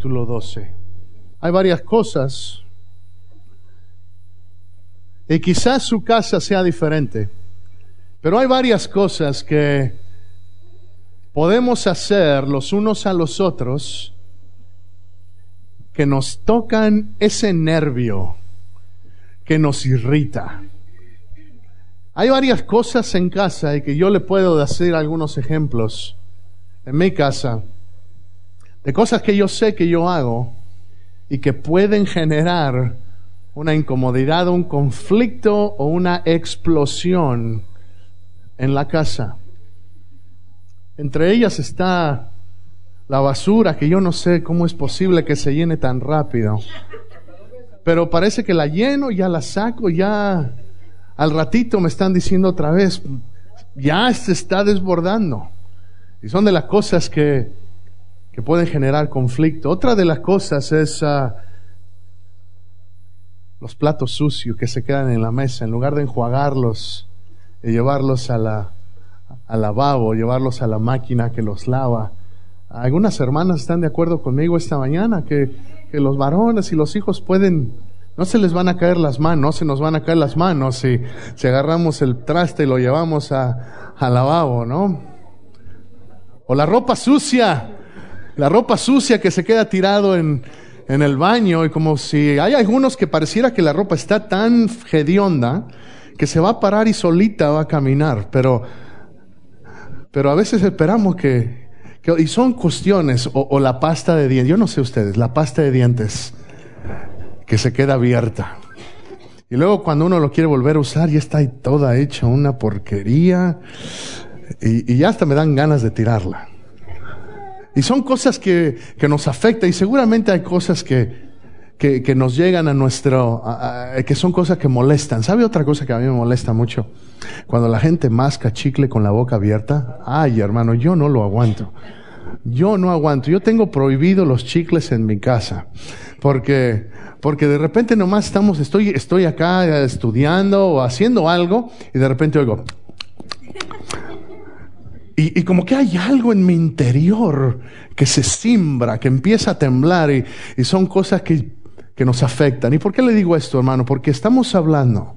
capítulo 12. Hay varias cosas. Y quizás su casa sea diferente. Pero hay varias cosas que podemos hacer los unos a los otros que nos tocan ese nervio que nos irrita. Hay varias cosas en casa y que yo le puedo decir algunos ejemplos en mi casa de cosas que yo sé que yo hago y que pueden generar una incomodidad, un conflicto o una explosión en la casa. Entre ellas está la basura, que yo no sé cómo es posible que se llene tan rápido. Pero parece que la lleno, ya la saco, ya al ratito me están diciendo otra vez, ya se está desbordando. Y son de las cosas que, que pueden generar conflicto. Otra de las cosas es ah, los platos sucios que se quedan en la mesa, en lugar de enjuagarlos y llevarlos a la, al lavabo, llevarlos a la máquina que los lava. Algunas hermanas están de acuerdo conmigo esta mañana que, que los varones y los hijos pueden, no se les van a caer las manos, no se nos van a caer las manos si, agarramos el traste y lo llevamos a, al lavabo, ¿no? O la ropa sucia, la ropa sucia que se queda tirado en, en el baño y como si hay algunos que pareciera que la ropa está tan hedionda que se va a parar y solita va a caminar, pero, pero a veces esperamos que, y son cuestiones, o, la pasta de dientes, yo no sé ustedes, la pasta de dientes que se queda abierta. Y luego cuando uno lo quiere volver a usar, ya está ahí toda hecha una porquería. Y, y ya hasta me dan ganas de tirarla. Y son cosas que, que nos afectan y seguramente hay cosas que, que, que nos llegan a nuestro, que son cosas que molestan. ¿Sabe otra cosa que a mí me molesta mucho? Cuando la gente masca chicle con la boca abierta. Ay, hermano, yo no lo aguanto. Yo no aguanto. Yo tengo prohibido los chicles en mi casa. Porque, porque de repente nomás estamos, estoy, estoy acá estudiando o haciendo algo y de repente oigo, y, como que hay algo en mi interior que se simbra, que empieza a temblar y, y son cosas que, que nos afectan. ¿Y por qué le digo esto, hermano? Porque estamos hablando,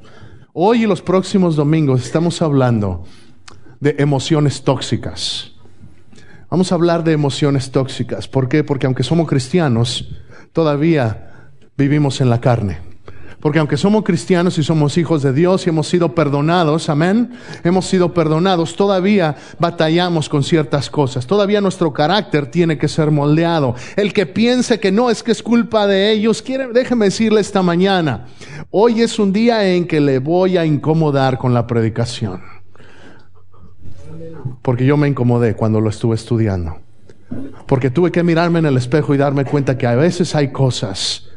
hoy y los próximos domingos estamos hablando de emociones tóxicas. Vamos a hablar de emociones tóxicas. ¿Por qué? Porque aunque somos cristianos, todavía vivimos en la carne. Porque aunque somos cristianos y somos hijos de Dios y hemos sido perdonados, amén, hemos sido perdonados, todavía batallamos con ciertas cosas. Todavía nuestro carácter tiene que ser moldeado. El que piense que no es que es culpa de ellos, quiere, déjeme decirle esta mañana, hoy es un día en que le voy a incomodar con la predicación. Porque yo me incomodé cuando lo estuve estudiando. Porque tuve que mirarme en el espejo y darme cuenta que a veces hay cosas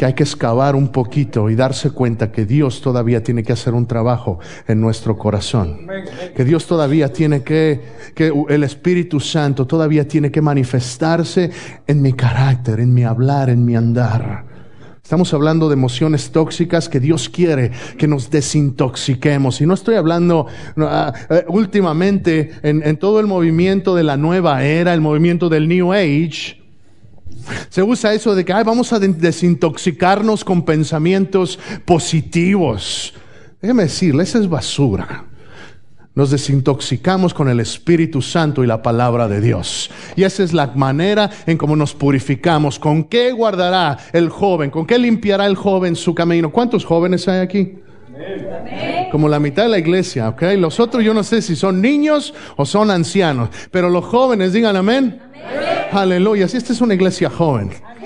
que hay que excavar un poquito y darse cuenta que Dios todavía tiene que hacer un trabajo en nuestro corazón. Que Dios todavía tiene que, que el Espíritu Santo todavía tiene que manifestarse en mi carácter, en mi hablar, en mi andar. Estamos hablando de emociones tóxicas que Dios quiere que nos desintoxiquemos. Y no estoy hablando ah, eh, últimamente en, en todo el movimiento de la nueva era, el movimiento del New Age. Se usa eso de que "Ay, vamos a de- desintoxicarnos con pensamientos positivos. Déjeme decirle, esa es basura. Nos desintoxicamos con el Espíritu Santo y la palabra de Dios. Y esa es la manera en cómo nos purificamos. ¿Con qué guardará el joven? ¿Con qué limpiará el joven su camino? ¿Cuántos jóvenes hay aquí? Como la mitad de la iglesia, ¿ok? Los otros yo no sé si son niños o son ancianos, pero los jóvenes digan amén. Aleluya, si esta es una iglesia joven.